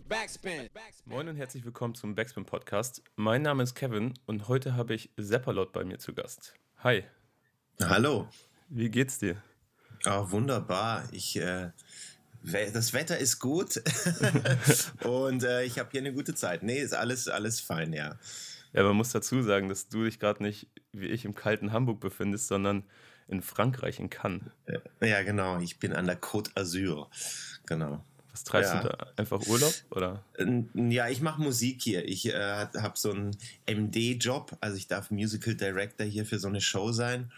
Backspin. Moin und herzlich willkommen zum Backspin Podcast. Mein Name ist Kevin und heute habe ich Seppalot bei mir zu Gast. Hi. Hallo. Wie geht's dir? Oh, wunderbar. Ich, äh, das Wetter ist gut und äh, ich habe hier eine gute Zeit. Nee, ist alles, alles fein, ja. Ja, man muss dazu sagen, dass du dich gerade nicht wie ich im kalten Hamburg befindest, sondern in Frankreich, in Cannes. Ja, genau. Ich bin an der Côte d'Azur. Genau. Was treibst ja. du da? Einfach Urlaub oder? Ja, ich mache Musik hier. Ich äh, habe so einen MD-Job, also ich darf Musical Director hier für so eine Show sein.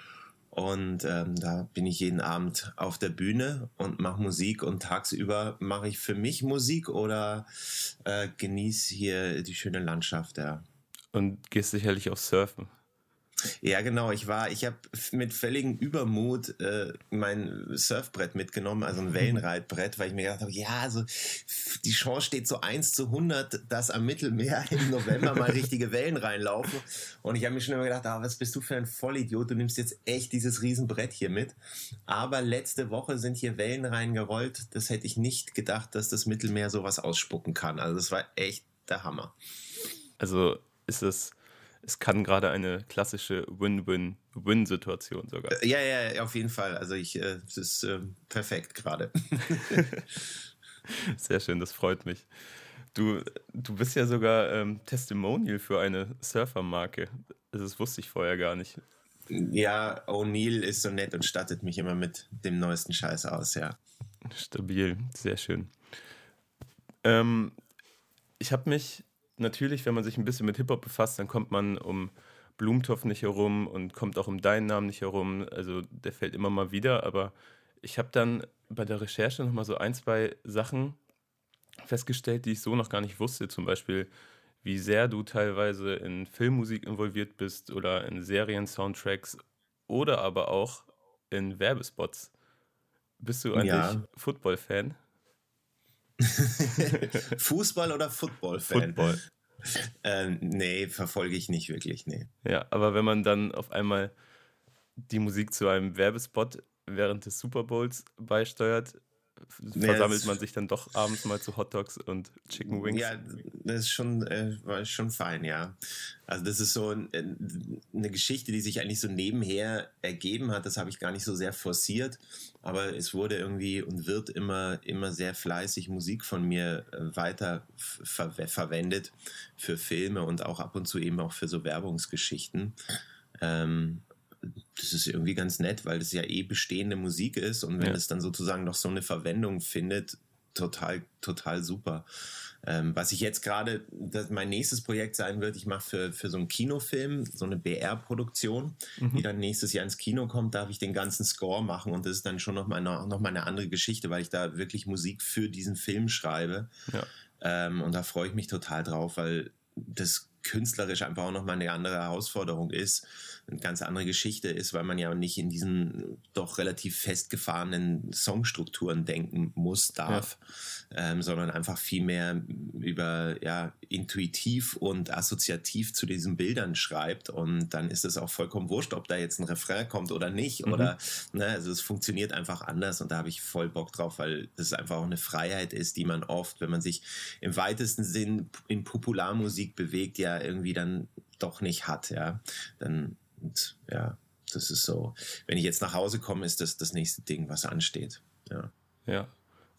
Und ähm, da bin ich jeden Abend auf der Bühne und mache Musik und tagsüber mache ich für mich Musik oder äh, genieße hier die schöne Landschaft. Ja. Und gehst sicherlich auch surfen. Ja, genau. Ich war, ich habe mit völligem Übermut äh, mein Surfbrett mitgenommen, also ein Wellenreitbrett, weil ich mir gedacht habe, ja, also die Chance steht so 1 zu 100, dass am Mittelmeer im November mal richtige Wellen reinlaufen. Und ich habe mir schon immer gedacht, ah, was bist du für ein Vollidiot? Du nimmst jetzt echt dieses Riesenbrett hier mit. Aber letzte Woche sind hier Wellen reingerollt. Das hätte ich nicht gedacht, dass das Mittelmeer sowas ausspucken kann. Also das war echt der Hammer. Also ist es es kann gerade eine klassische Win-Win-Win-Situation sogar. Äh, ja, ja, auf jeden Fall. Also ich, äh, es ist äh, perfekt gerade. Sehr schön, das freut mich. Du, du bist ja sogar ähm, Testimonial für eine Surfermarke. Das wusste ich vorher gar nicht. Ja, O'Neill ist so nett und stattet mich immer mit dem neuesten Scheiß aus, ja. Stabil, sehr schön. Ähm, ich habe mich natürlich, wenn man sich ein bisschen mit Hip-Hop befasst, dann kommt man um Blumentopf nicht herum und kommt auch um deinen Namen nicht herum. Also der fällt immer mal wieder, aber ich habe dann bei der Recherche nochmal so ein, zwei Sachen festgestellt, die ich so noch gar nicht wusste. Zum Beispiel, wie sehr du teilweise in Filmmusik involviert bist oder in Serien-Soundtracks oder aber auch in Werbespots. Bist du eigentlich ja. Football-Fan? Fußball oder Football-Fan? Football. Ähm, nee, verfolge ich nicht wirklich, nee. Ja, aber wenn man dann auf einmal die Musik zu einem Werbespot während des Super Bowls beisteuert, versammelt man sich dann doch abends mal zu Hot Dogs und Chicken Wings. Ja, das ist schon, äh, war schon fein, ja. Also das ist so ein, eine Geschichte, die sich eigentlich so nebenher ergeben hat. Das habe ich gar nicht so sehr forciert, aber es wurde irgendwie und wird immer, immer sehr fleißig Musik von mir äh, weiter ver verwendet für Filme und auch ab und zu eben auch für so Werbungsgeschichten. Ähm, das ist irgendwie ganz nett, weil das ja eh bestehende Musik ist und wenn ja. es dann sozusagen noch so eine Verwendung findet, total, total super. Ähm, was ich jetzt gerade, mein nächstes Projekt sein wird, ich mache für, für so einen Kinofilm, so eine BR-Produktion, mhm. die dann nächstes Jahr ins Kino kommt, darf ich den ganzen Score machen und das ist dann schon nochmal noch mal eine andere Geschichte, weil ich da wirklich Musik für diesen Film schreibe. Ja. Ähm, und da freue ich mich total drauf, weil das künstlerisch einfach auch nochmal eine andere Herausforderung ist eine ganz andere Geschichte ist, weil man ja nicht in diesen doch relativ festgefahrenen Songstrukturen denken muss, darf, ja. ähm, sondern einfach viel mehr über ja intuitiv und assoziativ zu diesen Bildern schreibt und dann ist es auch vollkommen wurscht, ob da jetzt ein Refrain kommt oder nicht mhm. oder ne, also es funktioniert einfach anders und da habe ich voll Bock drauf, weil es einfach auch eine Freiheit ist, die man oft, wenn man sich im weitesten Sinn in Popularmusik bewegt, ja irgendwie dann doch nicht hat, ja, dann und ja, das ist so. Wenn ich jetzt nach Hause komme, ist das das nächste Ding, was ansteht. Ja. Ja.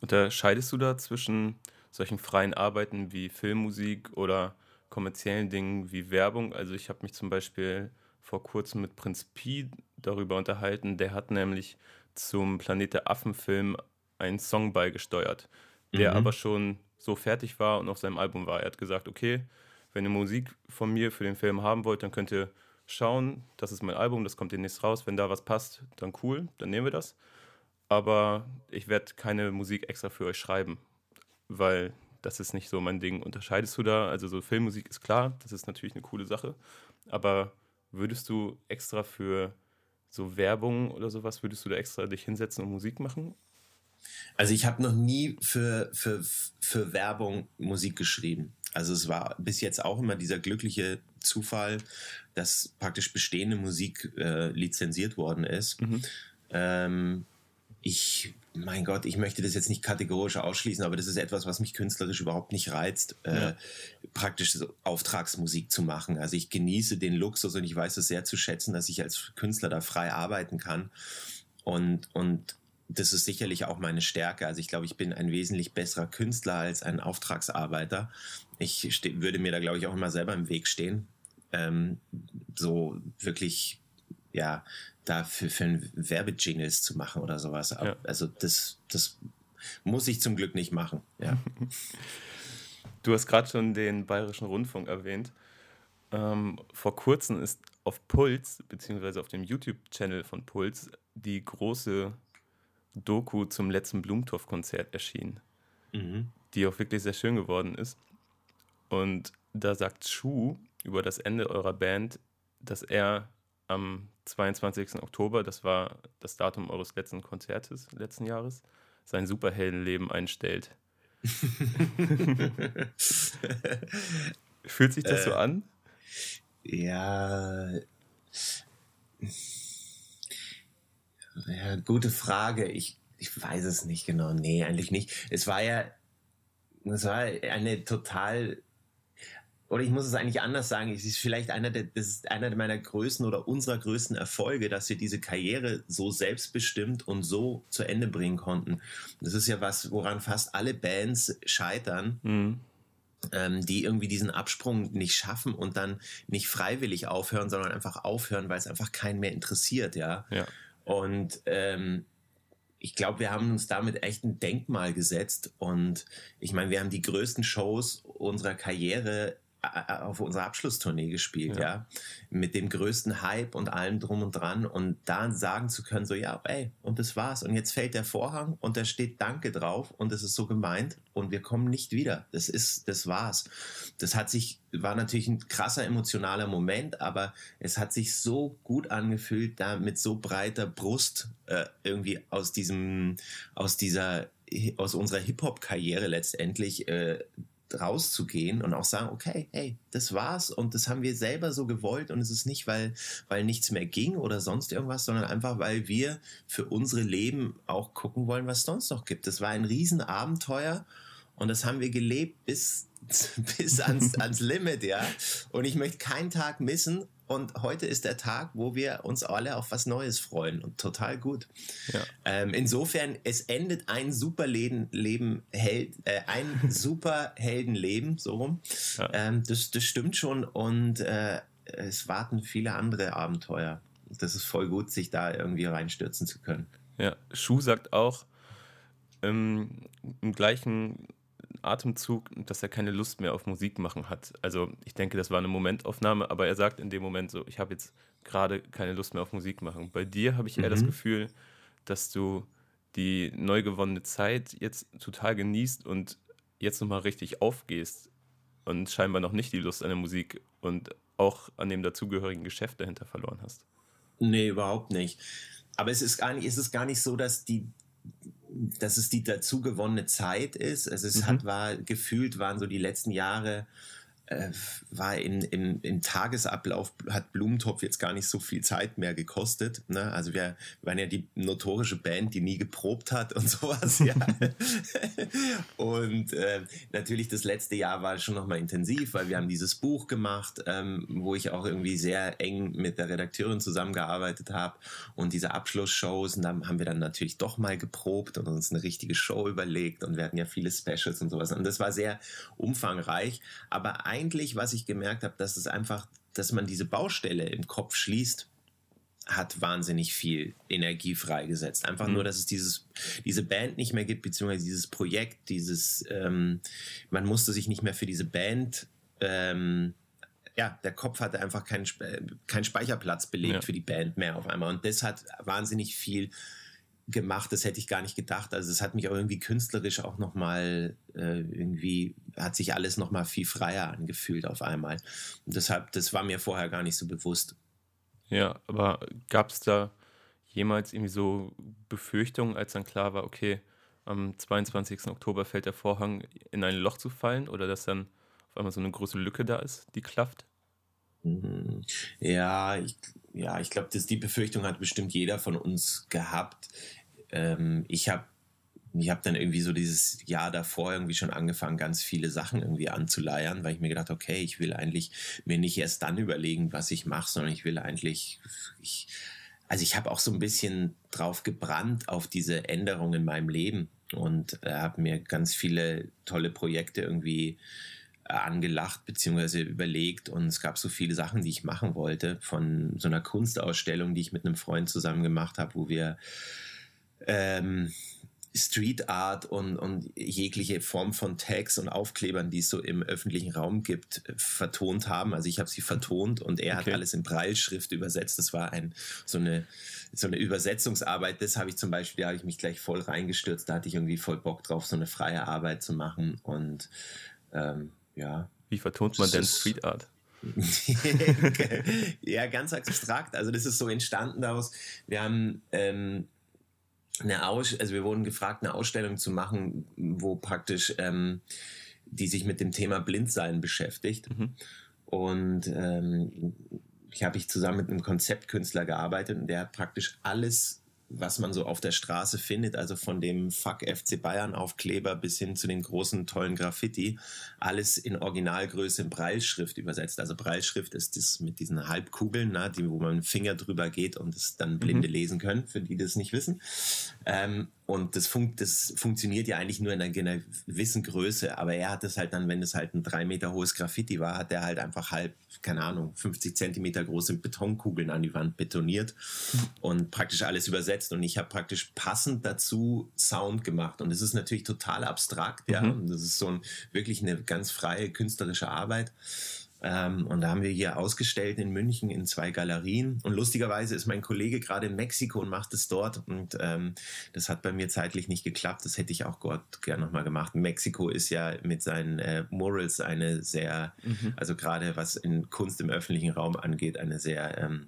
Unterscheidest du da zwischen solchen freien Arbeiten wie Filmmusik oder kommerziellen Dingen wie Werbung? Also ich habe mich zum Beispiel vor kurzem mit Prinz Pi darüber unterhalten. Der hat nämlich zum Planet der Affen-Film einen Song beigesteuert, der mhm. aber schon so fertig war und auf seinem Album war. Er hat gesagt, okay, wenn ihr Musik von mir für den Film haben wollt, dann könnt ihr schauen, das ist mein Album, das kommt demnächst raus. Wenn da was passt, dann cool, dann nehmen wir das. Aber ich werde keine Musik extra für euch schreiben, weil das ist nicht so mein Ding. Unterscheidest du da? Also so Filmmusik ist klar, das ist natürlich eine coole Sache. Aber würdest du extra für so Werbung oder sowas, würdest du da extra dich hinsetzen und Musik machen? Also ich habe noch nie für, für, für Werbung Musik geschrieben. Also es war bis jetzt auch immer dieser glückliche Zufall, dass praktisch bestehende Musik äh, lizenziert worden ist. Mhm. Ähm, ich mein Gott, ich möchte das jetzt nicht kategorisch ausschließen, aber das ist etwas, was mich künstlerisch überhaupt nicht reizt, äh, ja. äh, praktisch so Auftragsmusik zu machen. Also ich genieße den Luxus und ich weiß es sehr zu schätzen, dass ich als Künstler da frei arbeiten kann. Und, und das ist sicherlich auch meine Stärke. Also ich glaube, ich bin ein wesentlich besserer Künstler als ein Auftragsarbeiter. Ich würde mir da, glaube ich, auch immer selber im Weg stehen. Ähm, so wirklich, ja, da für, für Werbejingles zu machen oder sowas. Ja. Also das, das muss ich zum Glück nicht machen. Ja. Du hast gerade schon den Bayerischen Rundfunk erwähnt. Ähm, vor kurzem ist auf Puls, beziehungsweise auf dem YouTube-Channel von Puls, die große Doku zum letzten Blumentopf-Konzert erschienen, mhm. die auch wirklich sehr schön geworden ist. Und da sagt Schuh über das Ende eurer Band, dass er am 22. Oktober, das war das Datum eures letzten Konzertes letzten Jahres, sein Superheldenleben einstellt. Fühlt sich das äh, so an? Ja. Ja, gute Frage. Ich, ich weiß es nicht genau. Nee, eigentlich nicht. Es war ja, es war eine total oder ich muss es eigentlich anders sagen, es ist vielleicht einer der, das ist einer meiner größten oder unserer größten Erfolge, dass wir diese Karriere so selbstbestimmt und so zu Ende bringen konnten. Das ist ja was, woran fast alle Bands scheitern. Mhm. Ähm, die irgendwie diesen Absprung nicht schaffen und dann nicht freiwillig aufhören, sondern einfach aufhören, weil es einfach keinen mehr interessiert, ja. ja. Und ähm, ich glaube, wir haben uns damit echt ein Denkmal gesetzt. Und ich meine, wir haben die größten Shows unserer Karriere auf unserer Abschlusstournee gespielt, ja. ja. Mit dem größten Hype und allem drum und dran. Und da sagen zu können, so, ja, ey, und das war's. Und jetzt fällt der Vorhang und da steht Danke drauf und es ist so gemeint und wir kommen nicht wieder. Das ist, das war's. Das hat sich, war natürlich ein krasser emotionaler Moment, aber es hat sich so gut angefühlt, da mit so breiter Brust äh, irgendwie aus diesem, aus dieser aus unserer Hip-Hop-Karriere letztendlich äh, rauszugehen und auch sagen, okay, hey, das war's und das haben wir selber so gewollt und es ist nicht, weil, weil nichts mehr ging oder sonst irgendwas, sondern einfach, weil wir für unsere Leben auch gucken wollen, was es sonst noch gibt. Das war ein Riesenabenteuer und das haben wir gelebt bis, bis ans, ans Limit, ja. Und ich möchte keinen Tag missen und heute ist der Tag, wo wir uns alle auf was Neues freuen und total gut. Ja. Ähm, insofern, es endet ein super Leben, Leben Held, äh, ein super Heldenleben, so rum. Ja. Ähm, das, das stimmt schon und äh, es warten viele andere Abenteuer. Das ist voll gut, sich da irgendwie reinstürzen zu können. Ja, Schuh sagt auch ähm, im gleichen Atemzug, dass er keine Lust mehr auf Musik machen hat. Also ich denke, das war eine Momentaufnahme, aber er sagt in dem Moment so, ich habe jetzt gerade keine Lust mehr auf Musik machen. Bei dir habe ich eher mhm. das Gefühl, dass du die neu gewonnene Zeit jetzt total genießt und jetzt nochmal richtig aufgehst und scheinbar noch nicht die Lust an der Musik und auch an dem dazugehörigen Geschäft dahinter verloren hast. Nee, überhaupt nicht. Aber es ist gar nicht, es ist gar nicht so, dass die, dass es die dazu gewonnene Zeit ist. Also es mhm. hat war gefühlt waren so die letzten Jahre äh, war in, im, im Tagesablauf hat Blumentopf jetzt gar nicht so viel Zeit mehr gekostet. Ne? Also wir, waren ja die notorische Band, die nie geprobt hat und sowas. ja. und äh, natürlich das letzte Jahr war schon nochmal intensiv, weil wir haben dieses Buch gemacht, ähm, wo ich auch irgendwie sehr eng mit der Redakteurin zusammengearbeitet habe und diese Abschlussshows und dann haben wir dann natürlich doch mal geprobt und uns eine richtige Show überlegt und wir hatten ja viele Specials und sowas und das war sehr umfangreich, aber ein eigentlich, was ich gemerkt habe, dass es einfach, dass man diese Baustelle im Kopf schließt, hat wahnsinnig viel Energie freigesetzt. Einfach mhm. nur, dass es dieses, diese Band nicht mehr gibt, beziehungsweise dieses Projekt, dieses, ähm, man musste sich nicht mehr für diese Band, ähm, ja, der Kopf hatte einfach keinen, keinen Speicherplatz belegt ja. für die Band mehr auf einmal. Und das hat wahnsinnig viel gemacht, das hätte ich gar nicht gedacht. Also es hat mich auch irgendwie künstlerisch auch nochmal äh, irgendwie, hat sich alles nochmal viel freier angefühlt auf einmal. Und deshalb, das war mir vorher gar nicht so bewusst. Ja, aber gab es da jemals irgendwie so Befürchtungen, als dann klar war, okay, am 22. Oktober fällt der Vorhang in ein Loch zu fallen oder dass dann auf einmal so eine große Lücke da ist, die klafft? Mhm. Ja, ich, ja, ich glaube, die Befürchtung hat bestimmt jeder von uns gehabt ähm, ich habe ich habe dann irgendwie so dieses Jahr davor irgendwie schon angefangen, ganz viele Sachen irgendwie anzuleiern, weil ich mir gedacht, okay, ich will eigentlich mir nicht erst dann überlegen, was ich mache, sondern ich will eigentlich, ich, also ich habe auch so ein bisschen drauf gebrannt auf diese Änderung in meinem Leben und äh, habe mir ganz viele tolle Projekte irgendwie äh, angelacht beziehungsweise überlegt und es gab so viele Sachen, die ich machen wollte, von so einer Kunstausstellung, die ich mit einem Freund zusammen gemacht habe, wo wir ähm, Street Art und, und jegliche Form von Tags und Aufklebern, die es so im öffentlichen Raum gibt, vertont haben. Also ich habe sie vertont und er okay. hat alles in Breilschrift übersetzt. Das war ein, so, eine, so eine Übersetzungsarbeit. Das habe ich zum Beispiel, da habe ich mich gleich voll reingestürzt. Da hatte ich irgendwie voll Bock drauf, so eine freie Arbeit zu machen. Und ähm, ja. Wie vertont man denn Street Art? ja, ganz abstrakt. Also das ist so entstanden daraus. Wir haben ähm, eine Aus also wir wurden gefragt, eine Ausstellung zu machen, wo praktisch ähm, die sich mit dem Thema Blindsein beschäftigt. Mhm. Und ähm, ich habe ich zusammen mit einem Konzeptkünstler gearbeitet und der hat praktisch alles was man so auf der Straße findet, also von dem Fuck FC Bayern Aufkleber bis hin zu den großen tollen Graffiti, alles in Originalgröße in Breilschrift übersetzt. Also Breilschrift ist das mit diesen Halbkugeln, na, die, wo man mit dem Finger drüber geht und es dann Blinde mhm. lesen können, für die das nicht wissen. Ähm, und das, fun das funktioniert ja eigentlich nur in einer, gewissen Größe. Aber er hat es halt dann, wenn es halt ein drei Meter hohes Graffiti war, hat er halt einfach halb, keine Ahnung, 50 Zentimeter große Betonkugeln an die Wand betoniert und praktisch alles übersetzt. Und ich habe praktisch passend dazu Sound gemacht. Und es ist natürlich total abstrakt, ja. Mhm. Das ist so ein, wirklich eine ganz freie künstlerische Arbeit. Ähm, und da haben wir hier ausgestellt in München in zwei Galerien. Und lustigerweise ist mein Kollege gerade in Mexiko und macht es dort. Und ähm, das hat bei mir zeitlich nicht geklappt. Das hätte ich auch Gott gerne nochmal gemacht. Mexiko ist ja mit seinen äh, Murals eine sehr, mhm. also gerade was in Kunst im öffentlichen Raum angeht, eine sehr ähm,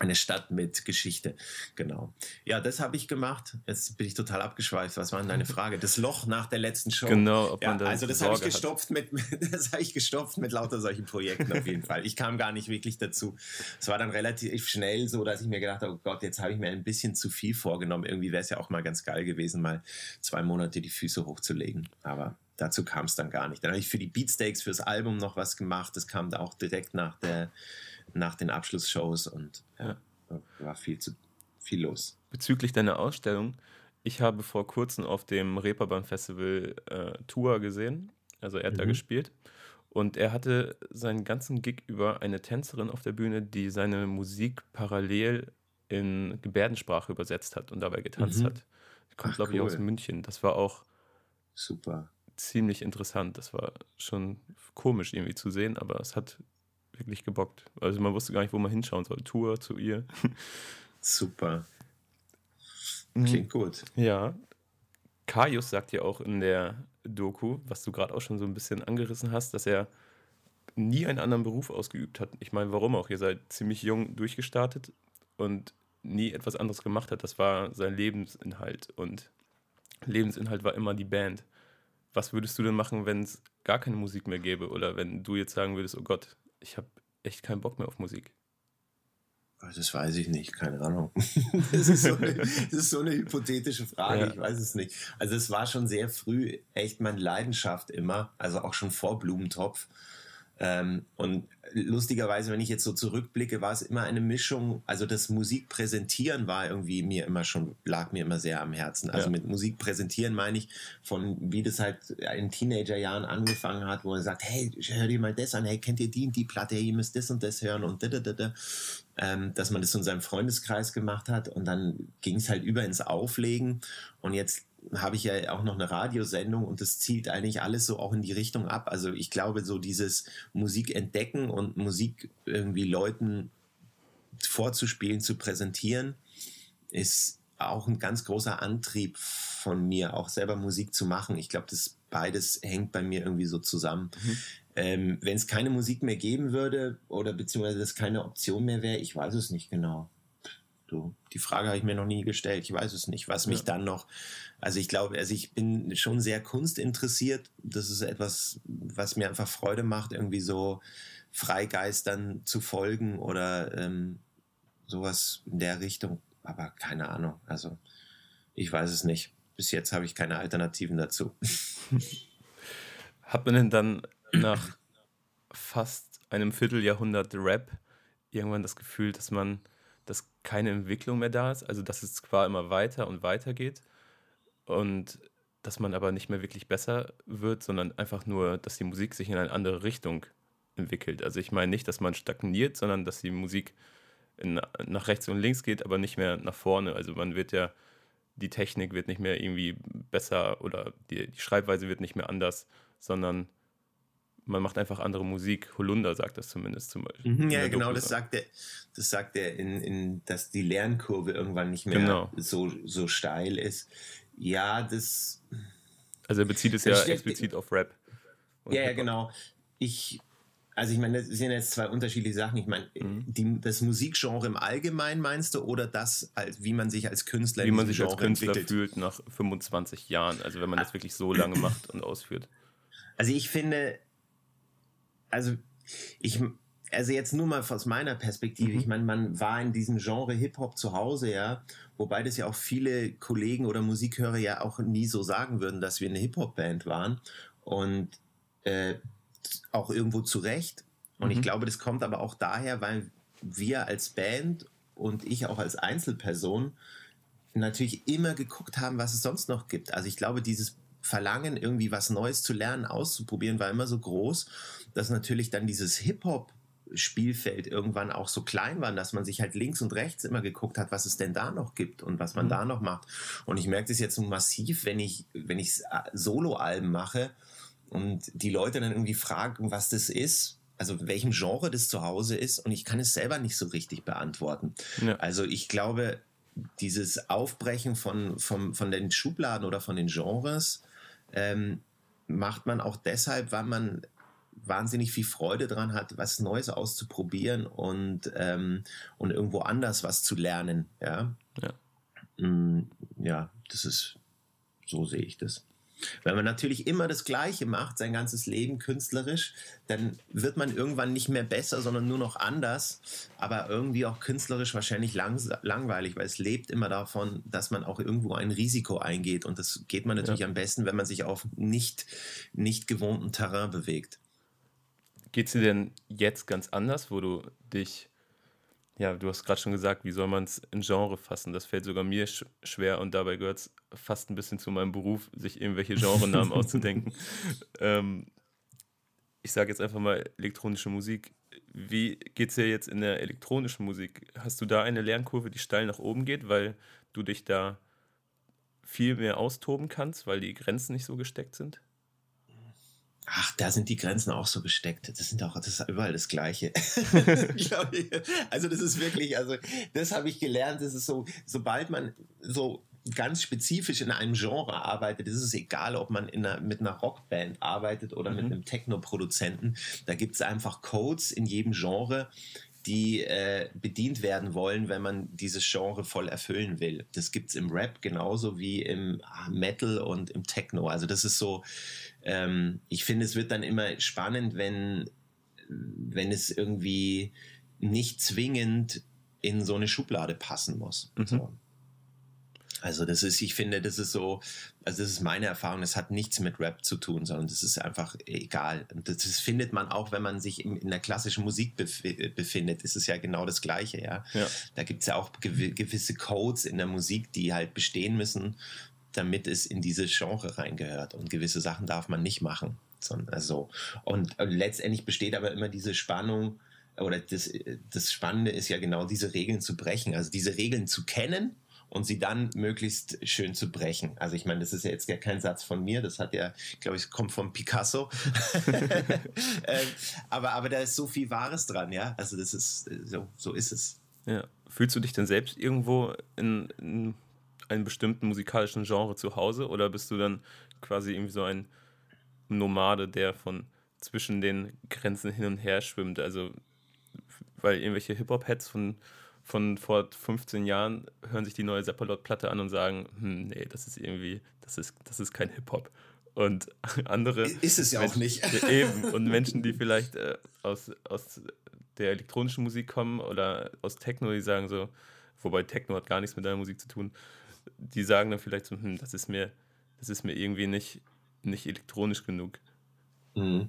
eine Stadt mit Geschichte, genau. Ja, das habe ich gemacht. Jetzt bin ich total abgeschweift. Was war denn deine Frage? Das Loch nach der letzten Show. Genau, ob ja, man da Also das habe ich gestopft mit, das habe ich gestopft mit lauter solchen Projekten auf jeden Fall. Ich kam gar nicht wirklich dazu. Es war dann relativ schnell so, dass ich mir gedacht habe, oh Gott, jetzt habe ich mir ein bisschen zu viel vorgenommen. Irgendwie wäre es ja auch mal ganz geil gewesen, mal zwei Monate die Füße hochzulegen. Aber dazu kam es dann gar nicht. Dann habe ich für die Beatsteaks fürs Album noch was gemacht. Das kam da auch direkt nach der nach den Abschlussshows und ja, war viel zu viel los. Bezüglich deiner Ausstellung, ich habe vor kurzem auf dem Reeperbahn Festival äh, Tour gesehen, also er hat mhm. da gespielt und er hatte seinen ganzen Gig über eine Tänzerin auf der Bühne, die seine Musik parallel in Gebärdensprache übersetzt hat und dabei getanzt mhm. hat. kommt, glaube ich, aus München. Das war auch super. Ziemlich interessant. Das war schon komisch irgendwie zu sehen, aber es hat wirklich gebockt. Also man wusste gar nicht, wo man hinschauen soll. Tour zu ihr. Super. Mhm. Klingt gut. Ja. Kaius sagt ja auch in der Doku, was du gerade auch schon so ein bisschen angerissen hast, dass er nie einen anderen Beruf ausgeübt hat. Ich meine, warum auch? Ihr seid ziemlich jung durchgestartet und nie etwas anderes gemacht hat. Das war sein Lebensinhalt und Lebensinhalt war immer die Band. Was würdest du denn machen, wenn es gar keine Musik mehr gäbe? Oder wenn du jetzt sagen würdest, oh Gott, ich habe echt keinen Bock mehr auf Musik. Ah, das weiß ich nicht, keine Ahnung. Das ist so eine, ist so eine hypothetische Frage, ja. ich weiß es nicht. Also es war schon sehr früh echt meine Leidenschaft immer, also auch schon vor Blumentopf. Ähm, und lustigerweise, wenn ich jetzt so zurückblicke, war es immer eine Mischung. Also das Musikpräsentieren war irgendwie mir immer schon, lag mir immer sehr am Herzen. Also ja. mit Musik präsentieren meine ich von, wie das halt in Teenagerjahren angefangen hat, wo er sagt, hey, hör dir mal das an, hey, kennt ihr die und die Platte, hey, ihr müsst das und das hören und da, da, da, da. Ähm, dass man das in seinem Freundeskreis gemacht hat und dann ging es halt über ins Auflegen und jetzt habe ich ja auch noch eine Radiosendung und das zielt eigentlich alles so auch in die Richtung ab. Also ich glaube, so dieses Musik entdecken und Musik irgendwie Leuten vorzuspielen, zu präsentieren, ist auch ein ganz großer Antrieb von mir, auch selber Musik zu machen. Ich glaube, das beides hängt bei mir irgendwie so zusammen. Mhm. Ähm, Wenn es keine Musik mehr geben würde oder beziehungsweise das keine Option mehr wäre, ich weiß es nicht genau. Du, die Frage habe ich mir noch nie gestellt. Ich weiß es nicht, was mich ja. dann noch. Also ich glaube, also ich bin schon sehr kunstinteressiert. Das ist etwas, was mir einfach Freude macht, irgendwie so Freigeistern zu folgen oder ähm, sowas in der Richtung. Aber keine Ahnung. Also ich weiß es nicht. bis jetzt habe ich keine Alternativen dazu. Hat man denn dann nach fast einem Vierteljahrhundert Rap irgendwann das Gefühl, dass man, keine Entwicklung mehr da ist, also dass es zwar immer weiter und weiter geht und dass man aber nicht mehr wirklich besser wird, sondern einfach nur, dass die Musik sich in eine andere Richtung entwickelt. Also ich meine nicht, dass man stagniert, sondern dass die Musik in, nach rechts und links geht, aber nicht mehr nach vorne. Also man wird ja, die Technik wird nicht mehr irgendwie besser oder die, die Schreibweise wird nicht mehr anders, sondern man macht einfach andere Musik. Holunder sagt das zumindest zum Beispiel. Mhm, ja, genau, das sagt er, das sagt er in, in, dass die Lernkurve irgendwann nicht mehr genau. so, so steil ist. Ja, das. Also er bezieht es ja explizit auf Rap. Ja, ja, genau. Ich, also ich meine, das sind jetzt zwei unterschiedliche Sachen. Ich meine, mhm. die, das Musikgenre im Allgemeinen meinst du oder das, als, wie man sich als Künstler Wie man sich Genre als Künstler entwickelt? fühlt nach 25 Jahren, also wenn man das wirklich so lange macht und ausführt. Also ich finde, also ich, also jetzt nur mal aus meiner Perspektive, mhm. ich meine, man war in diesem Genre Hip-Hop zu Hause, ja, wobei das ja auch viele Kollegen oder Musikhörer ja auch nie so sagen würden, dass wir eine Hip-Hop-Band waren und äh, auch irgendwo zu Recht. Und mhm. ich glaube, das kommt aber auch daher, weil wir als Band und ich auch als Einzelperson natürlich immer geguckt haben, was es sonst noch gibt. Also ich glaube, dieses Verlangen, irgendwie was Neues zu lernen, auszuprobieren, war immer so groß, dass natürlich dann dieses Hip-Hop Spielfeld irgendwann auch so klein war, dass man sich halt links und rechts immer geguckt hat, was es denn da noch gibt und was man mhm. da noch macht. Und ich merke das jetzt so massiv, wenn ich, wenn ich Solo-Alben mache und die Leute dann irgendwie fragen, was das ist, also welchem Genre das zu Hause ist und ich kann es selber nicht so richtig beantworten. Ja. Also ich glaube, dieses Aufbrechen von, von, von den Schubladen oder von den Genres ähm, macht man auch deshalb, weil man wahnsinnig viel Freude dran hat, was Neues auszuprobieren und, ähm, und irgendwo anders was zu lernen. Ja? Ja. Mm, ja, das ist, so sehe ich das. Wenn man natürlich immer das Gleiche macht, sein ganzes Leben künstlerisch, dann wird man irgendwann nicht mehr besser, sondern nur noch anders, aber irgendwie auch künstlerisch wahrscheinlich lang, langweilig, weil es lebt immer davon, dass man auch irgendwo ein Risiko eingeht und das geht man natürlich ja. am besten, wenn man sich auf nicht, nicht gewohnten Terrain bewegt. Geht es dir denn jetzt ganz anders, wo du dich ja, du hast gerade schon gesagt, wie soll man es in Genre fassen? Das fällt sogar mir sch schwer und dabei gehört es fast ein bisschen zu meinem Beruf, sich irgendwelche Genrenamen auszudenken. Ähm, ich sage jetzt einfach mal elektronische Musik. Wie geht es dir jetzt in der elektronischen Musik? Hast du da eine Lernkurve, die steil nach oben geht, weil du dich da viel mehr austoben kannst, weil die Grenzen nicht so gesteckt sind? Ach, da sind die Grenzen auch so gesteckt. Das sind auch, das ist überall das Gleiche. also das ist wirklich, also das habe ich gelernt. Das ist so, sobald man so ganz spezifisch in einem Genre arbeitet, ist es egal, ob man einer, mit einer Rockband arbeitet oder mhm. mit einem Techno-Produzenten. Da gibt es einfach Codes in jedem Genre, die äh, bedient werden wollen, wenn man dieses Genre voll erfüllen will. Das gibt es im Rap genauso wie im Metal und im Techno. Also das ist so, ähm, ich finde, es wird dann immer spannend, wenn, wenn es irgendwie nicht zwingend in so eine Schublade passen muss. Mhm. So. Also das ist, ich finde, das ist so, also das ist meine Erfahrung, das hat nichts mit Rap zu tun, sondern das ist einfach egal. Und das, das findet man auch, wenn man sich in, in der klassischen Musik bef befindet, ist es ja genau das Gleiche, ja. ja. Da gibt es ja auch gew gewisse Codes in der Musik, die halt bestehen müssen, damit es in dieses Genre reingehört. Und gewisse Sachen darf man nicht machen. Also, und letztendlich besteht aber immer diese Spannung, oder das, das Spannende ist ja genau diese Regeln zu brechen, also diese Regeln zu kennen und sie dann möglichst schön zu brechen. Also ich meine, das ist ja jetzt gar kein Satz von mir, das hat ja, glaube ich, kommt von Picasso. ähm, aber, aber da ist so viel Wahres dran, ja. Also das ist, so, so ist es. Ja. Fühlst du dich denn selbst irgendwo in, in einem bestimmten musikalischen Genre zu Hause oder bist du dann quasi irgendwie so ein Nomade, der von zwischen den Grenzen hin und her schwimmt? Also, weil irgendwelche Hip-Hop-Heads von von vor 15 Jahren hören sich die neue Seppalot-Platte an und sagen, hm, nee, das ist irgendwie, das ist, das ist kein Hip-Hop. Und andere. Ist es ja Menschen, auch nicht. Eben. Und Menschen, die vielleicht äh, aus, aus der elektronischen Musik kommen oder aus Techno, die sagen so, wobei Techno hat gar nichts mit deiner Musik zu tun, die sagen dann vielleicht so, hm, das ist mir, das ist mir irgendwie nicht, nicht elektronisch genug. Mhm.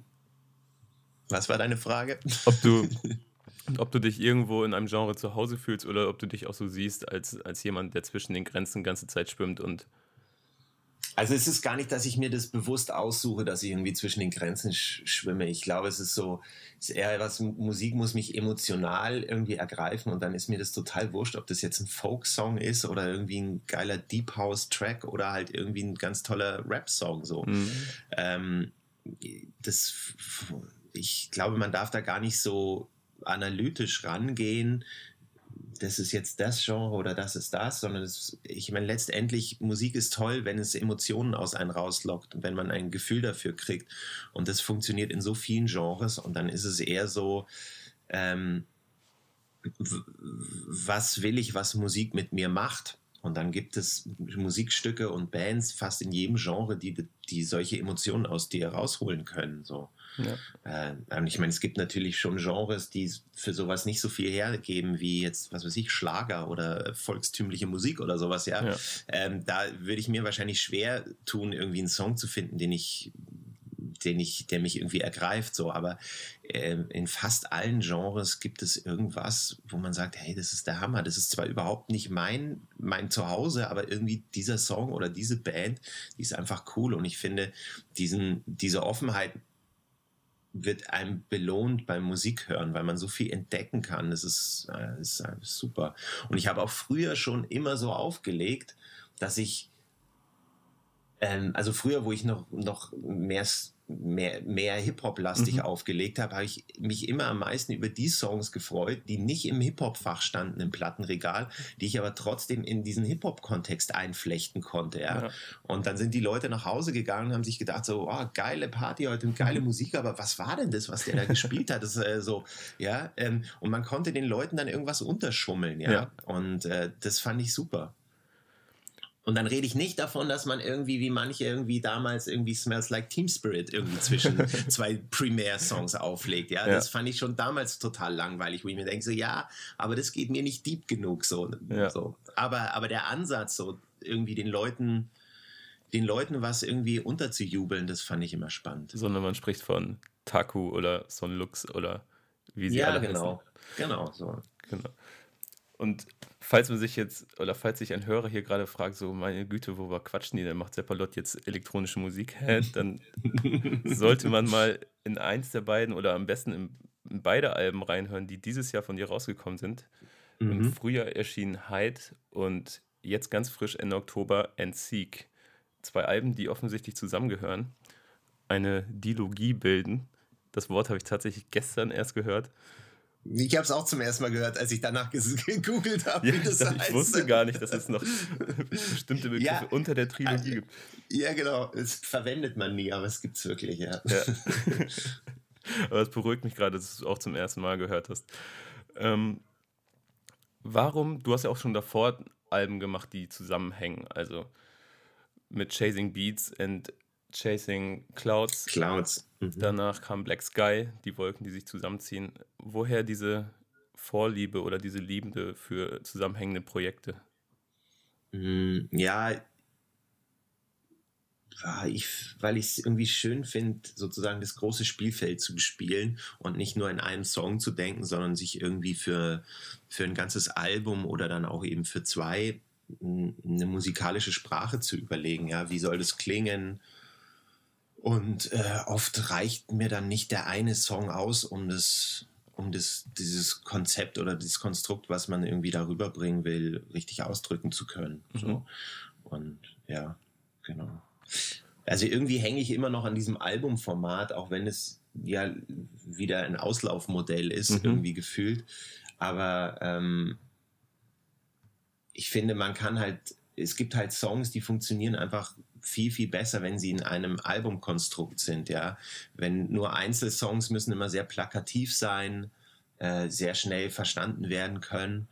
Was war deine Frage? Ob du, ob du dich irgendwo in einem Genre zu Hause fühlst oder ob du dich auch so siehst als, als jemand, der zwischen den Grenzen die ganze Zeit schwimmt und also es ist gar nicht, dass ich mir das bewusst aussuche, dass ich irgendwie zwischen den Grenzen sch schwimme. Ich glaube, es ist so, es ist eher was, Musik muss mich emotional irgendwie ergreifen und dann ist mir das total wurscht, ob das jetzt ein Folk-Song ist oder irgendwie ein geiler Deep House-Track oder halt irgendwie ein ganz toller Rap-Song so. Mhm. Ähm, das, ich glaube, man darf da gar nicht so analytisch rangehen das ist jetzt das Genre oder das ist das, sondern es, ich meine, letztendlich Musik ist toll, wenn es Emotionen aus einem rauslockt und wenn man ein Gefühl dafür kriegt. Und das funktioniert in so vielen Genres und dann ist es eher so, ähm, was will ich, was Musik mit mir macht? Und dann gibt es Musikstücke und Bands fast in jedem Genre, die, die solche Emotionen aus dir rausholen können. So. Ja. Äh, ich meine, es gibt natürlich schon Genres, die für sowas nicht so viel hergeben, wie jetzt, was weiß ich, Schlager oder volkstümliche Musik oder sowas, ja. ja. Ähm, da würde ich mir wahrscheinlich schwer tun, irgendwie einen Song zu finden, den ich den ich, der mich irgendwie ergreift, so. Aber äh, in fast allen Genres gibt es irgendwas, wo man sagt, hey, das ist der Hammer. Das ist zwar überhaupt nicht mein, mein Zuhause, aber irgendwie dieser Song oder diese Band, die ist einfach cool. Und ich finde, diesen, diese Offenheit wird einem belohnt beim Musikhören, weil man so viel entdecken kann. Das ist, äh, ist, ist super. Und ich habe auch früher schon immer so aufgelegt, dass ich, ähm, also früher, wo ich noch, noch mehr mehr, mehr Hip-Hop-lastig mhm. aufgelegt habe, habe ich mich immer am meisten über die Songs gefreut, die nicht im Hip-Hop-Fach standen im Plattenregal, die ich aber trotzdem in diesen Hip-Hop-Kontext einflechten konnte. Ja? ja? Und dann sind die Leute nach Hause gegangen und haben sich gedacht, so, oh, geile Party heute und geile mhm. Musik, aber was war denn das, was der da gespielt hat? Das äh, so, ja, ähm, und man konnte den Leuten dann irgendwas unterschummeln, ja. ja. Und äh, das fand ich super. Und dann rede ich nicht davon, dass man irgendwie, wie manche irgendwie damals irgendwie Smells Like Team Spirit irgendwie zwischen zwei Primär-Songs auflegt. Ja? ja? das fand ich schon damals total langweilig, wo ich mir denke, so, ja, aber das geht mir nicht deep genug, so. Ja. so. Aber, aber der Ansatz, so irgendwie den Leuten, den Leuten was irgendwie unterzujubeln, das fand ich immer spannend. Sondern man spricht von Taku oder Son Lux oder wie sie ja, alle genau. heißen. Genau, so. Genau. Und falls man sich jetzt, oder falls sich ein Hörer hier gerade fragt, so, meine Güte, wo war quatschen die denn? Macht Seppalot jetzt elektronische Musik? Hä? Dann sollte man mal in eins der beiden oder am besten in, in beide Alben reinhören, die dieses Jahr von dir rausgekommen sind. Mhm. Im Frühjahr erschienen Hyde und jetzt ganz frisch Ende Oktober And Seek. Zwei Alben, die offensichtlich zusammengehören, eine Dilogie bilden. Das Wort habe ich tatsächlich gestern erst gehört. Ich habe es auch zum ersten Mal gehört, als ich danach gegoogelt habe, ja, wie das heißt. Ich wusste gar nicht, dass es noch bestimmte Begriffe ja, unter der Trilogie gibt. Ja, genau. Das verwendet man nie, aber es gibt es wirklich, ja. ja. aber es beruhigt mich gerade, dass du es auch zum ersten Mal gehört hast. Ähm, warum, du hast ja auch schon davor Alben gemacht, die zusammenhängen, also mit Chasing Beats und Chasing Clouds. Clouds. Mhm. Danach kam Black Sky, die Wolken, die sich zusammenziehen. Woher diese Vorliebe oder diese Liebende für zusammenhängende Projekte? Mm, ja, ich, weil ich es irgendwie schön finde, sozusagen das große Spielfeld zu bespielen und nicht nur in einem Song zu denken, sondern sich irgendwie für, für ein ganzes Album oder dann auch eben für zwei eine musikalische Sprache zu überlegen. Ja, wie soll das klingen? Und äh, oft reicht mir dann nicht der eine Song aus, um das, um das, dieses Konzept oder dieses Konstrukt, was man irgendwie darüber bringen will, richtig ausdrücken zu können. Mhm. So. Und ja, genau. Also irgendwie hänge ich immer noch an diesem Albumformat, auch wenn es ja wieder ein Auslaufmodell ist, mhm. irgendwie gefühlt. Aber ähm, ich finde, man kann halt, es gibt halt Songs, die funktionieren einfach viel, viel besser, wenn sie in einem Albumkonstrukt sind, ja. Wenn nur Einzelsongs müssen immer sehr plakativ sein, äh, sehr schnell verstanden werden können.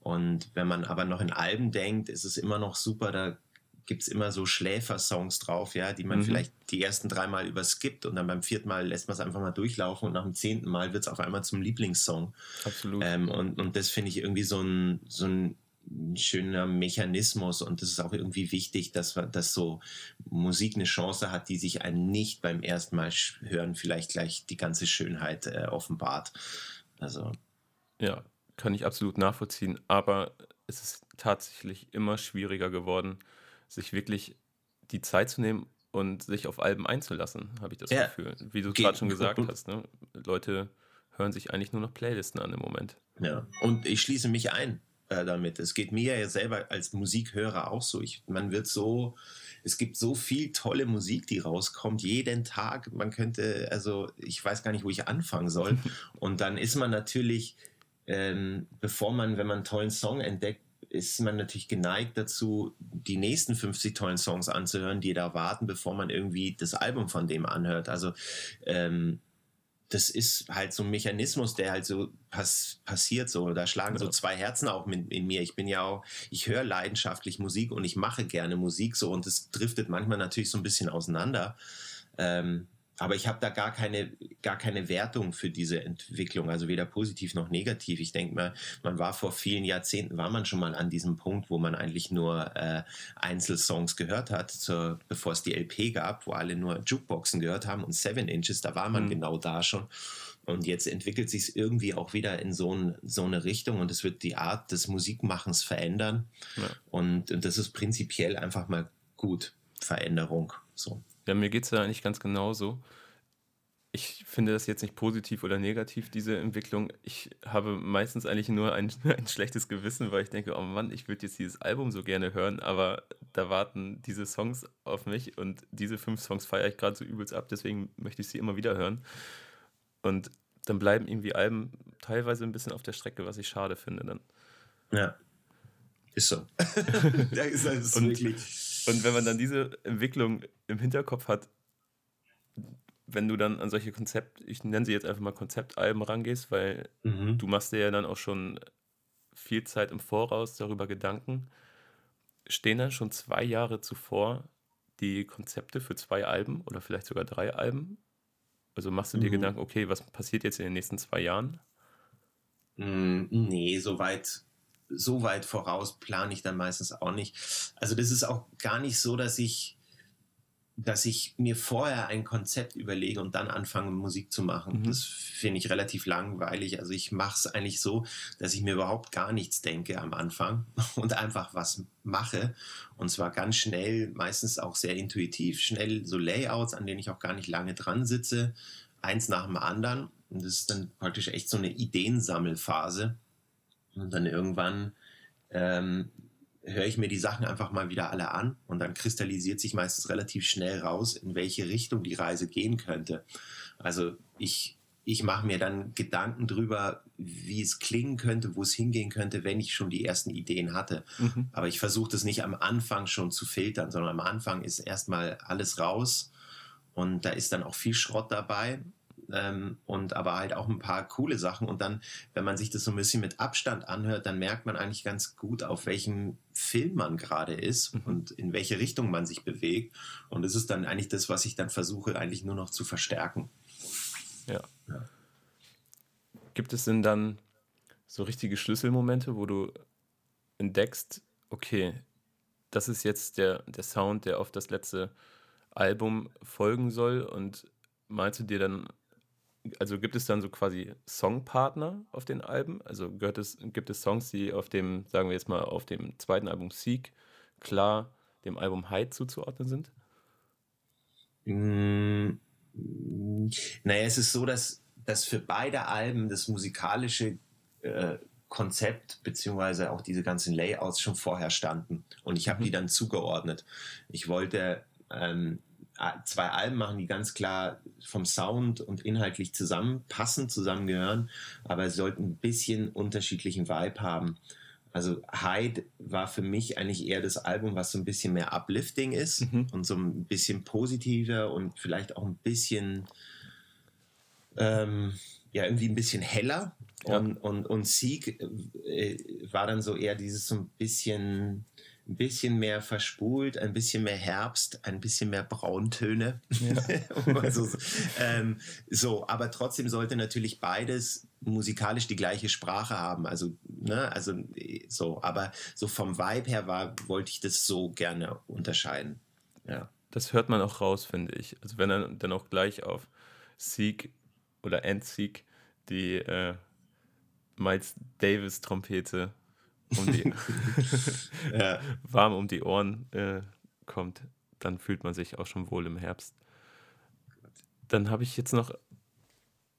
Und wenn man aber noch in Alben denkt, ist es immer noch super, da gibt es immer so Schläfersongs drauf, ja, die man mhm. vielleicht die ersten drei Mal überskippt und dann beim vierten Mal lässt man es einfach mal durchlaufen und nach dem zehnten Mal wird es auf einmal zum Lieblingssong. Absolut. Ähm, und, und das finde ich irgendwie so ein, so ein ein schöner Mechanismus und das ist auch irgendwie wichtig, dass, dass so Musik eine Chance hat, die sich einem nicht beim ersten Mal hören vielleicht gleich die ganze Schönheit äh, offenbart. Also. Ja, kann ich absolut nachvollziehen, aber es ist tatsächlich immer schwieriger geworden, sich wirklich die Zeit zu nehmen und sich auf Alben einzulassen, habe ich das ja. Gefühl. Wie du gerade schon gesagt hast, ne? Leute hören sich eigentlich nur noch Playlisten an im Moment. Ja, und ich schließe mich ein äh, damit. Es geht mir ja selber als Musikhörer auch so. Ich, man wird so, es gibt so viel tolle Musik, die rauskommt, jeden Tag. Man könnte, also ich weiß gar nicht, wo ich anfangen soll. Und dann ist man natürlich, ähm, bevor man, wenn man einen tollen Song entdeckt, ist man natürlich geneigt dazu, die nächsten 50 tollen Songs anzuhören, die da warten, bevor man irgendwie das Album von dem anhört. Also ähm, das ist halt so ein Mechanismus, der halt so pass passiert so. Da schlagen so zwei Herzen auch in, in, mir. Ich bin ja auch, ich höre leidenschaftlich Musik und ich mache gerne Musik so und es driftet manchmal natürlich so ein bisschen auseinander. Ähm, aber ich habe da gar keine, gar keine Wertung für diese Entwicklung, also weder positiv noch negativ. Ich denke mal, man war vor vielen Jahrzehnten, war man schon mal an diesem Punkt, wo man eigentlich nur äh, Einzelsongs gehört hat, zur, bevor es die LP gab, wo alle nur Jukeboxen gehört haben und Seven Inches, da war man mhm. genau da schon. Und jetzt entwickelt sich es irgendwie auch wieder in so, ein, so, eine Richtung und es wird die Art des Musikmachens verändern. Ja. Und, und das ist prinzipiell einfach mal gut, Veränderung. So. Ja, mir geht es ja eigentlich ganz genauso. Ich finde das jetzt nicht positiv oder negativ, diese Entwicklung. Ich habe meistens eigentlich nur ein, ein schlechtes Gewissen, weil ich denke, oh Mann, ich würde jetzt dieses Album so gerne hören, aber da warten diese Songs auf mich und diese fünf Songs feiere ich gerade so übelst ab, deswegen möchte ich sie immer wieder hören. Und dann bleiben irgendwie Alben teilweise ein bisschen auf der Strecke, was ich schade finde dann. Ja. Ist so. ja, ist, ist und, wirklich. Und wenn man dann diese Entwicklung im Hinterkopf hat, wenn du dann an solche Konzept, ich nenne sie jetzt einfach mal Konzeptalben rangehst, weil mhm. du machst dir ja dann auch schon viel Zeit im Voraus darüber Gedanken, stehen dann schon zwei Jahre zuvor die Konzepte für zwei Alben oder vielleicht sogar drei Alben? Also machst du dir mhm. Gedanken, okay, was passiert jetzt in den nächsten zwei Jahren? Mm, nee, soweit so weit voraus plane ich dann meistens auch nicht. Also das ist auch gar nicht so, dass ich, dass ich mir vorher ein Konzept überlege und dann anfange Musik zu machen. Mhm. Das finde ich relativ langweilig. Also ich mache es eigentlich so, dass ich mir überhaupt gar nichts denke am Anfang und einfach was mache. Und zwar ganz schnell, meistens auch sehr intuitiv. Schnell so Layouts, an denen ich auch gar nicht lange dran sitze, eins nach dem anderen. Und das ist dann praktisch echt so eine Ideensammelphase und dann irgendwann ähm, höre ich mir die Sachen einfach mal wieder alle an und dann kristallisiert sich meistens relativ schnell raus, in welche Richtung die Reise gehen könnte. Also ich, ich mache mir dann Gedanken drüber, wie es klingen könnte, wo es hingehen könnte, wenn ich schon die ersten Ideen hatte. Mhm. Aber ich versuche das nicht am Anfang schon zu filtern, sondern am Anfang ist erstmal alles raus und da ist dann auch viel Schrott dabei ähm, und aber halt auch ein paar coole Sachen. Und dann, wenn man sich das so ein bisschen mit Abstand anhört, dann merkt man eigentlich ganz gut, auf welchem Film man gerade ist mhm. und in welche Richtung man sich bewegt. Und das ist dann eigentlich das, was ich dann versuche, eigentlich nur noch zu verstärken. Ja. ja. Gibt es denn dann so richtige Schlüsselmomente, wo du entdeckst, okay, das ist jetzt der, der Sound, der auf das letzte Album folgen soll und malst du dir dann also gibt es dann so quasi Songpartner auf den Alben? Also gehört es, gibt es Songs, die auf dem, sagen wir jetzt mal, auf dem zweiten Album Seek klar dem Album Hyde zuzuordnen sind? Mm, naja, es ist so, dass, dass für beide Alben das musikalische äh, Konzept beziehungsweise auch diese ganzen Layouts schon vorher standen und ich habe mhm. die dann zugeordnet. Ich wollte ähm, zwei Alben machen, die ganz klar vom Sound und inhaltlich zusammenpassen, zusammengehören, aber sollten ein bisschen unterschiedlichen Vibe haben. Also Hyde war für mich eigentlich eher das Album, was so ein bisschen mehr uplifting ist mhm. und so ein bisschen positiver und vielleicht auch ein bisschen ähm, ja irgendwie ein bisschen heller. Ja. Und, und, und Sieg äh, war dann so eher dieses so ein bisschen ein bisschen mehr verspult, ein bisschen mehr Herbst, ein bisschen mehr Brauntöne. Ja. so, ähm, so, aber trotzdem sollte natürlich beides musikalisch die gleiche Sprache haben. Also, ne, also so, aber so vom Vibe her war, wollte ich das so gerne unterscheiden. Ja. Das hört man auch raus, finde ich. Also wenn er dann auch gleich auf Seek oder Endseek die äh, Miles Davis Trompete um die ja. warm um die Ohren äh, kommt, dann fühlt man sich auch schon wohl im Herbst. Dann habe ich jetzt noch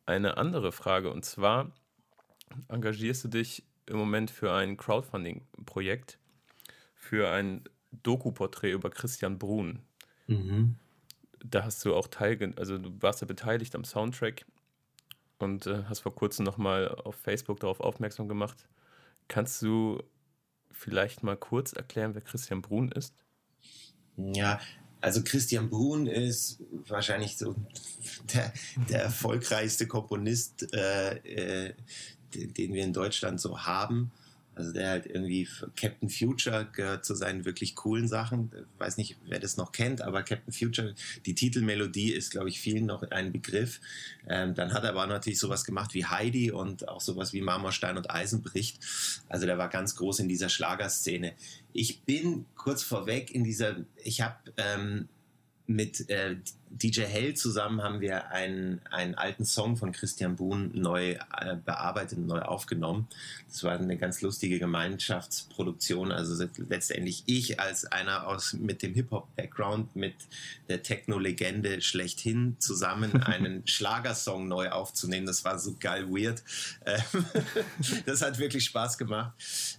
eine andere Frage und zwar engagierst du dich im Moment für ein Crowdfunding-Projekt für ein Doku-Porträt über Christian Brun. Mhm. Da hast du auch teil, also du warst ja beteiligt am Soundtrack und äh, hast vor kurzem nochmal auf Facebook darauf aufmerksam gemacht. Kannst du vielleicht mal kurz erklären, wer Christian Brun ist? Ja, also Christian Brun ist wahrscheinlich so der, der erfolgreichste Komponist, äh, äh, den wir in Deutschland so haben. Also der halt irgendwie Captain Future gehört zu seinen wirklich coolen Sachen. Weiß nicht, wer das noch kennt, aber Captain Future, die Titelmelodie ist, glaube ich, vielen noch ein Begriff. Ähm, dann hat er aber natürlich sowas gemacht wie Heidi und auch sowas wie Marmorstein und Eisen bricht. Also der war ganz groß in dieser Schlagerszene. Ich bin kurz vorweg in dieser, ich habe ähm, mit äh, DJ Hell zusammen haben wir einen, einen alten Song von Christian Buhn neu äh, bearbeitet, neu aufgenommen. Das war eine ganz lustige Gemeinschaftsproduktion. Also letztendlich ich als einer aus mit dem Hip-Hop-Background, mit der Techno-Legende schlechthin zusammen einen Schlagersong neu aufzunehmen. Das war so geil weird. Ähm, das hat wirklich Spaß gemacht.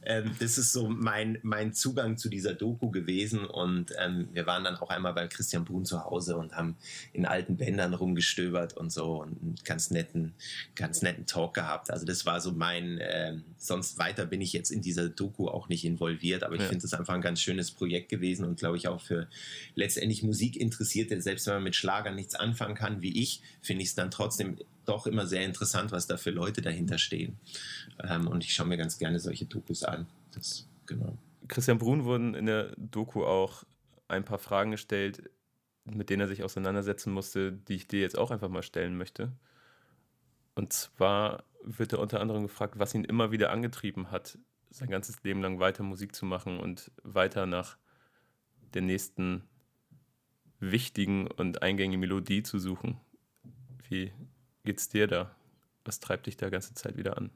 Ähm, das ist so mein, mein Zugang zu dieser Doku gewesen. Und ähm, wir waren dann auch einmal bei Christian Buhn zu Hause und haben in alten Bändern rumgestöbert und so und einen ganz netten, ganz netten Talk gehabt. Also das war so mein, äh, sonst weiter bin ich jetzt in dieser Doku auch nicht involviert, aber ich ja. finde es einfach ein ganz schönes Projekt gewesen und glaube ich auch für letztendlich Musikinteressierte, selbst wenn man mit Schlagern nichts anfangen kann, wie ich, finde ich es dann trotzdem doch immer sehr interessant, was da für Leute dahinter stehen. Ähm, und ich schaue mir ganz gerne solche Dokus an. Das, genau. Christian Brun wurden in der Doku auch ein paar Fragen gestellt, mit denen er sich auseinandersetzen musste, die ich dir jetzt auch einfach mal stellen möchte. Und zwar wird er unter anderem gefragt, was ihn immer wieder angetrieben hat, sein ganzes Leben lang weiter Musik zu machen und weiter nach der nächsten wichtigen und eingängigen Melodie zu suchen. Wie geht's dir da? Was treibt dich da ganze Zeit wieder an?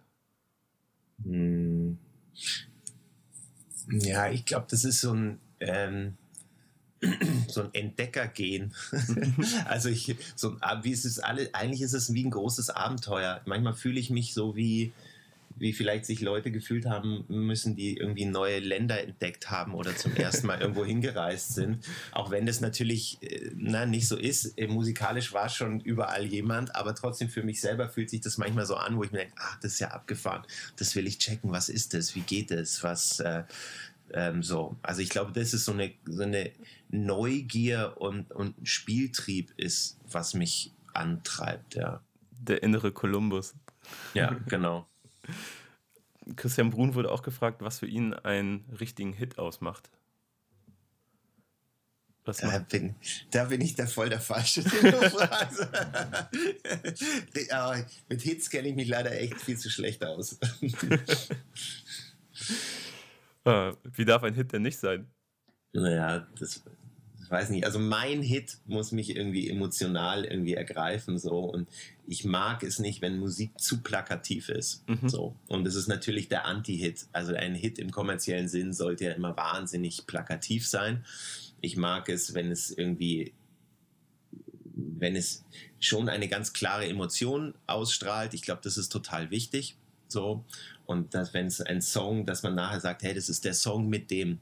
Hm. Ja, ich glaube, das ist so ein ähm, so ein Entdeckergehen. also ich, so, wie ist es alle, eigentlich ist es wie ein großes Abenteuer. Manchmal fühle ich mich so wie, wie vielleicht sich Leute gefühlt haben müssen, die irgendwie neue Länder entdeckt haben oder zum ersten Mal irgendwo hingereist sind. Auch wenn das natürlich äh, na, nicht so ist. Äh, musikalisch war schon überall jemand, aber trotzdem für mich selber fühlt sich das manchmal so an, wo ich mir denke, ach, das ist ja abgefahren. Das will ich checken. Was ist das? Wie geht es? Was, äh, ähm, so, also ich glaube, das ist so eine, so eine Neugier und, und Spieltrieb ist, was mich antreibt, ja. Der innere Kolumbus. Ja, genau. Christian Brun wurde auch gefragt, was für ihn einen richtigen Hit ausmacht. Was da, bin, da bin ich da voll der Falsche. mit Hits kenne ich mich leider echt viel zu schlecht aus. Ah, wie darf ein Hit denn nicht sein? Naja, das, ich weiß nicht. Also mein Hit muss mich irgendwie emotional irgendwie ergreifen so und ich mag es nicht, wenn Musik zu plakativ ist. Mhm. So und es ist natürlich der Anti-Hit. Also ein Hit im kommerziellen Sinn sollte ja immer wahnsinnig plakativ sein. Ich mag es, wenn es irgendwie wenn es schon eine ganz klare Emotion ausstrahlt. Ich glaube, das ist total wichtig. So. Und dass, wenn es ein Song, dass man nachher sagt, hey, das ist der Song mit dem,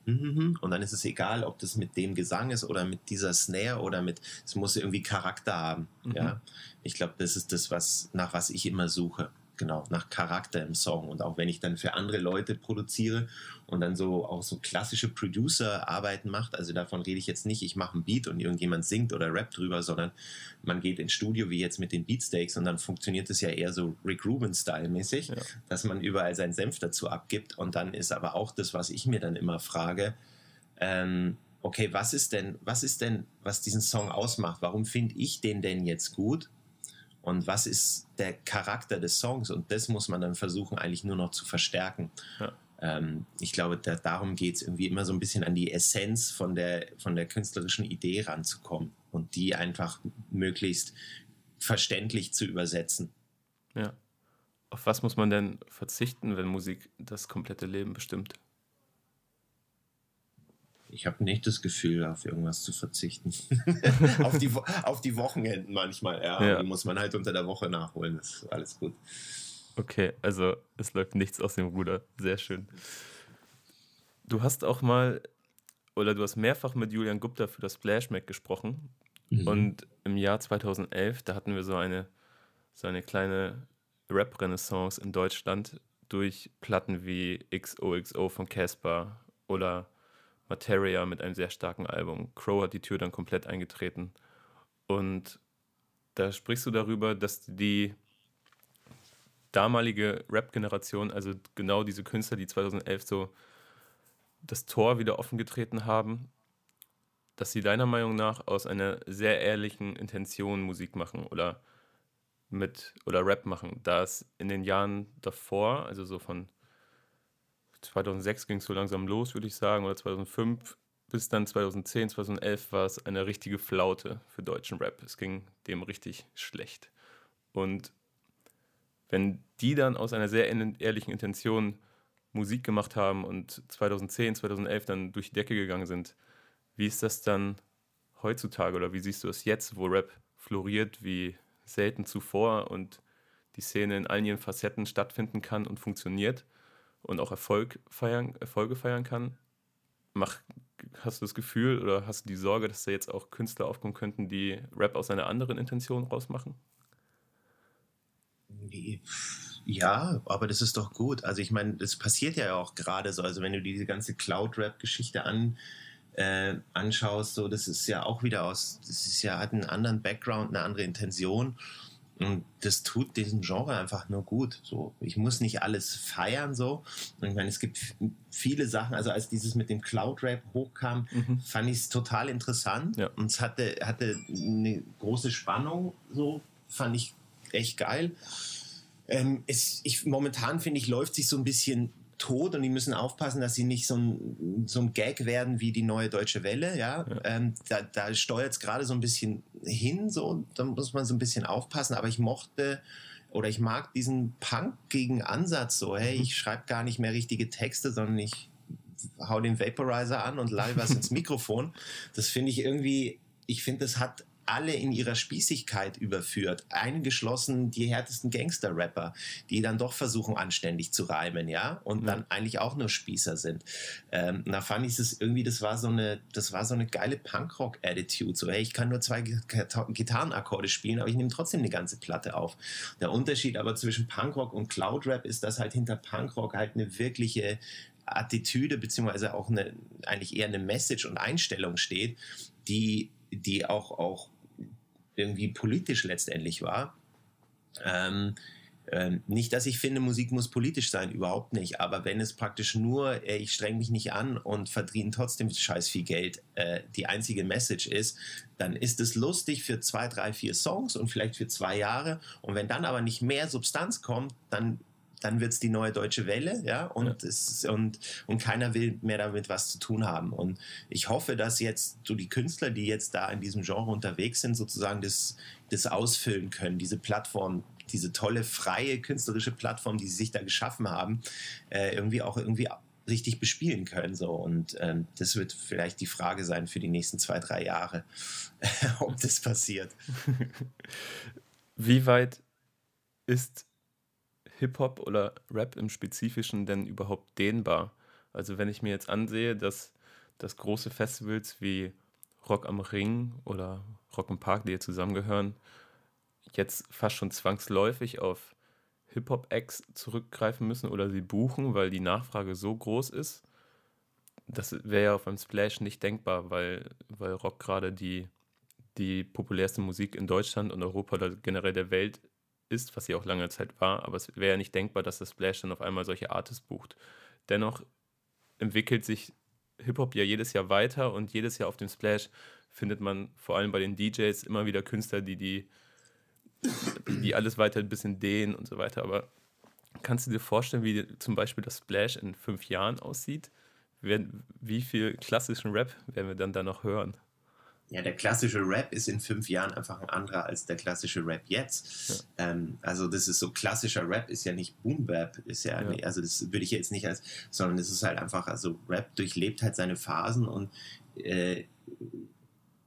und dann ist es egal, ob das mit dem Gesang ist oder mit dieser Snare oder mit, es muss irgendwie Charakter haben. Mhm. Ja. Ich glaube, das ist das, was, nach was ich immer suche genau, nach Charakter im Song. Und auch wenn ich dann für andere Leute produziere und dann so auch so klassische Producer-Arbeiten macht, also davon rede ich jetzt nicht, ich mache einen Beat und irgendjemand singt oder rappt drüber, sondern man geht ins Studio, wie jetzt mit den Beatsteaks, und dann funktioniert es ja eher so Rick Rubin-Style-mäßig, ja. dass man überall seinen Senf dazu abgibt. Und dann ist aber auch das, was ich mir dann immer frage, ähm, okay, was ist denn, was ist denn, was diesen Song ausmacht? Warum finde ich den denn jetzt gut? Und was ist der Charakter des Songs? Und das muss man dann versuchen, eigentlich nur noch zu verstärken. Ja. Ähm, ich glaube, da, darum geht es irgendwie immer so ein bisschen an die Essenz von der, von der künstlerischen Idee ranzukommen und die einfach möglichst verständlich zu übersetzen. Ja. Auf was muss man denn verzichten, wenn Musik das komplette Leben bestimmt? Ich habe nicht das Gefühl, auf irgendwas zu verzichten. auf, die, auf die Wochenenden manchmal, ja. ja. Die muss man halt unter der Woche nachholen. Das ist alles gut. Okay, also es läuft nichts aus dem Ruder. Sehr schön. Du hast auch mal, oder du hast mehrfach mit Julian Gupta für das Splash Mac gesprochen. Mhm. Und im Jahr 2011, da hatten wir so eine, so eine kleine Rap-Renaissance in Deutschland durch Platten wie XOXO von Casper oder Materia mit einem sehr starken Album. Crow hat die Tür dann komplett eingetreten. Und da sprichst du darüber, dass die damalige Rap-Generation, also genau diese Künstler, die 2011 so das Tor wieder offen getreten haben, dass sie deiner Meinung nach aus einer sehr ehrlichen Intention Musik machen oder mit oder Rap machen, da es in den Jahren davor, also so von 2006 ging es so langsam los, würde ich sagen, oder 2005 bis dann 2010, 2011 war es eine richtige Flaute für deutschen Rap. Es ging dem richtig schlecht. Und wenn die dann aus einer sehr ehrlichen Intention Musik gemacht haben und 2010, 2011 dann durch die Decke gegangen sind, wie ist das dann heutzutage oder wie siehst du es jetzt, wo Rap floriert wie selten zuvor und die Szene in allen ihren Facetten stattfinden kann und funktioniert? Und auch Erfolg feiern, Erfolge feiern kann. Mach, hast du das Gefühl oder hast du die Sorge, dass da jetzt auch Künstler aufkommen könnten, die Rap aus einer anderen Intention rausmachen? Ja, aber das ist doch gut. Also ich meine, das passiert ja auch gerade so. Also wenn du diese ganze Cloud-Rap-Geschichte an, äh, anschaust, so das ist ja auch wieder aus, das ist ja hat einen anderen Background, eine andere Intention. Und das tut diesem Genre einfach nur gut. So, ich muss nicht alles feiern so. Und ich meine, es gibt viele Sachen. Also als dieses mit dem Cloud Rap hochkam, mhm. fand ich es total interessant. Ja. Und es hatte, hatte eine große Spannung. So fand ich echt geil. Ähm, es, ich, momentan finde ich, läuft sich so ein bisschen tot und die müssen aufpassen, dass sie nicht so ein, so ein Gag werden wie die neue Deutsche Welle. Ja, ja. Ähm, da, da steuert es gerade so ein bisschen hin, so da muss man so ein bisschen aufpassen. Aber ich mochte oder ich mag diesen punkigen Ansatz so. Hey, mhm. ich schreibe gar nicht mehr richtige Texte, sondern ich hau den Vaporizer an und lall was ins Mikrofon. Das finde ich irgendwie, ich finde, das hat alle in ihrer Spießigkeit überführt, eingeschlossen die härtesten Gangster-Rapper, die dann doch versuchen, anständig zu reimen, ja, und dann eigentlich auch nur Spießer sind. Ähm, da fand ich es irgendwie, das war so eine, das war so eine geile Punkrock-Attitude, so, hey, ich kann nur zwei Gitarrenakkorde spielen, aber ich nehme trotzdem eine ganze Platte auf. Der Unterschied aber zwischen Punkrock und Cloud-Rap ist, dass halt hinter Punkrock halt eine wirkliche Attitüde beziehungsweise auch eine eigentlich eher eine Message und Einstellung steht, die die auch auch irgendwie politisch letztendlich war. Ähm, ähm, nicht, dass ich finde, Musik muss politisch sein, überhaupt nicht. Aber wenn es praktisch nur, äh, ich streng mich nicht an und verdiene trotzdem scheiß viel Geld, äh, die einzige Message ist, dann ist es lustig für zwei, drei, vier Songs und vielleicht für zwei Jahre. Und wenn dann aber nicht mehr Substanz kommt, dann dann wird es die neue deutsche Welle, ja, und, ja. Es, und, und keiner will mehr damit was zu tun haben. Und ich hoffe, dass jetzt so die Künstler, die jetzt da in diesem Genre unterwegs sind, sozusagen das, das ausfüllen können, diese Plattform, diese tolle, freie künstlerische Plattform, die sie sich da geschaffen haben, äh, irgendwie auch irgendwie richtig bespielen können. So. Und ähm, das wird vielleicht die Frage sein für die nächsten zwei, drei Jahre, ob das passiert. Wie weit ist Hip-Hop oder Rap im Spezifischen denn überhaupt dehnbar? Also wenn ich mir jetzt ansehe, dass, dass große Festivals wie Rock am Ring oder Rock im Park, die hier zusammengehören, jetzt fast schon zwangsläufig auf Hip-Hop-Acts zurückgreifen müssen oder sie buchen, weil die Nachfrage so groß ist. Das wäre ja auf einem Splash nicht denkbar, weil, weil Rock gerade die, die populärste Musik in Deutschland und Europa oder generell der Welt ist, was sie auch lange Zeit war, aber es wäre ja nicht denkbar, dass das Splash dann auf einmal solche Artists bucht. Dennoch entwickelt sich Hip-Hop ja jedes Jahr weiter und jedes Jahr auf dem Splash findet man vor allem bei den DJs immer wieder Künstler, die die, die alles weiter ein bisschen dehnen und so weiter. Aber kannst du dir vorstellen, wie zum Beispiel das Splash in fünf Jahren aussieht? Wie viel klassischen Rap werden wir dann da noch hören? Ja, der klassische Rap ist in fünf Jahren einfach ein anderer als der klassische Rap jetzt. Ja. Ähm, also das ist so klassischer Rap ist ja nicht Boom Bap, ist ja, ja. also das würde ich jetzt nicht als, sondern es ist halt einfach, also Rap durchlebt halt seine Phasen und äh,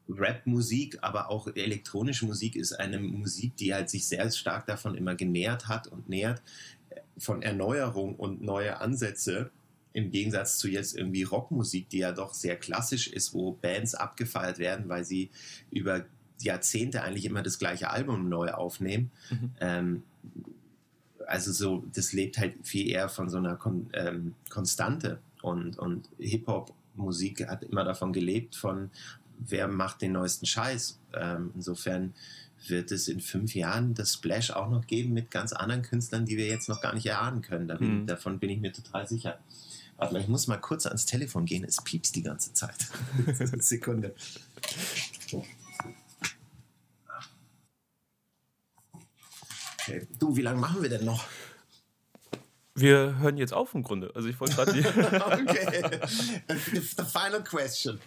Rap-Musik, aber auch elektronische Musik ist eine Musik, die halt sich sehr stark davon immer genährt hat und nährt äh, von Erneuerung und neue Ansätze im Gegensatz zu jetzt irgendwie Rockmusik, die ja doch sehr klassisch ist, wo Bands abgefeiert werden, weil sie über Jahrzehnte eigentlich immer das gleiche Album neu aufnehmen. Mhm. Ähm, also so, das lebt halt viel eher von so einer Kon ähm, Konstante und, und Hip-Hop-Musik hat immer davon gelebt, von wer macht den neuesten Scheiß. Ähm, insofern wird es in fünf Jahren das Splash auch noch geben mit ganz anderen Künstlern, die wir jetzt noch gar nicht erahnen können. Davon, mhm. davon bin ich mir total sicher. Warte mal, ich muss mal kurz ans Telefon gehen. Es piepst die ganze Zeit. Sekunde. Okay. Du, wie lange machen wir denn noch? Wir hören jetzt auf im Grunde. Also ich wollte gerade die. okay. The final question.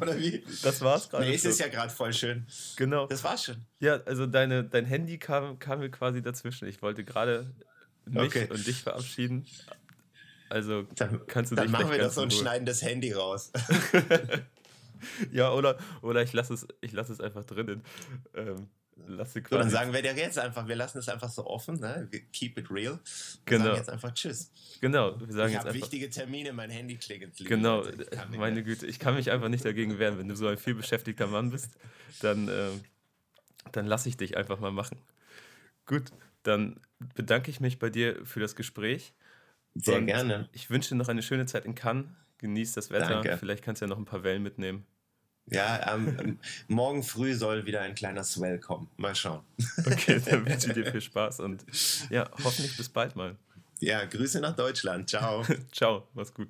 Oder wie? Das war's gerade. Nee, es ist ja gerade voll schön. Genau. Das war's schon. Ja, also deine, dein Handy kam, kam mir quasi dazwischen. Ich wollte gerade mich okay. und dich verabschieden. Also dann, kannst du dann dich machen wir das so und schneiden das Handy raus. ja, oder, oder ich lasse es, lass es einfach drinnen. Ähm, lass so, dann sagen wir dir jetzt einfach, wir lassen es einfach so offen, ne? keep it real. Wir genau. sagen jetzt einfach Tschüss. Genau, wir sagen ich habe wichtige Termine, mein Handy klingelt. Genau, meine. Güte, ich kann mich einfach nicht dagegen wehren. Wenn du so ein vielbeschäftigter Mann bist, dann, äh, dann lasse ich dich einfach mal machen. Gut, dann bedanke ich mich bei dir für das Gespräch. Sehr und gerne. Ich wünsche dir noch eine schöne Zeit in Cannes. Genieß das Wetter. Danke. Vielleicht kannst du ja noch ein paar Wellen mitnehmen. Ja, ähm, morgen früh soll wieder ein kleiner Swell kommen. Mal schauen. Okay, dann wünsche ich dir viel Spaß und ja, hoffentlich bis bald mal. Ja, Grüße nach Deutschland. Ciao. Ciao, mach's gut.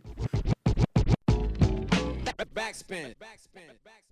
Backspin. Backspin. Backspin.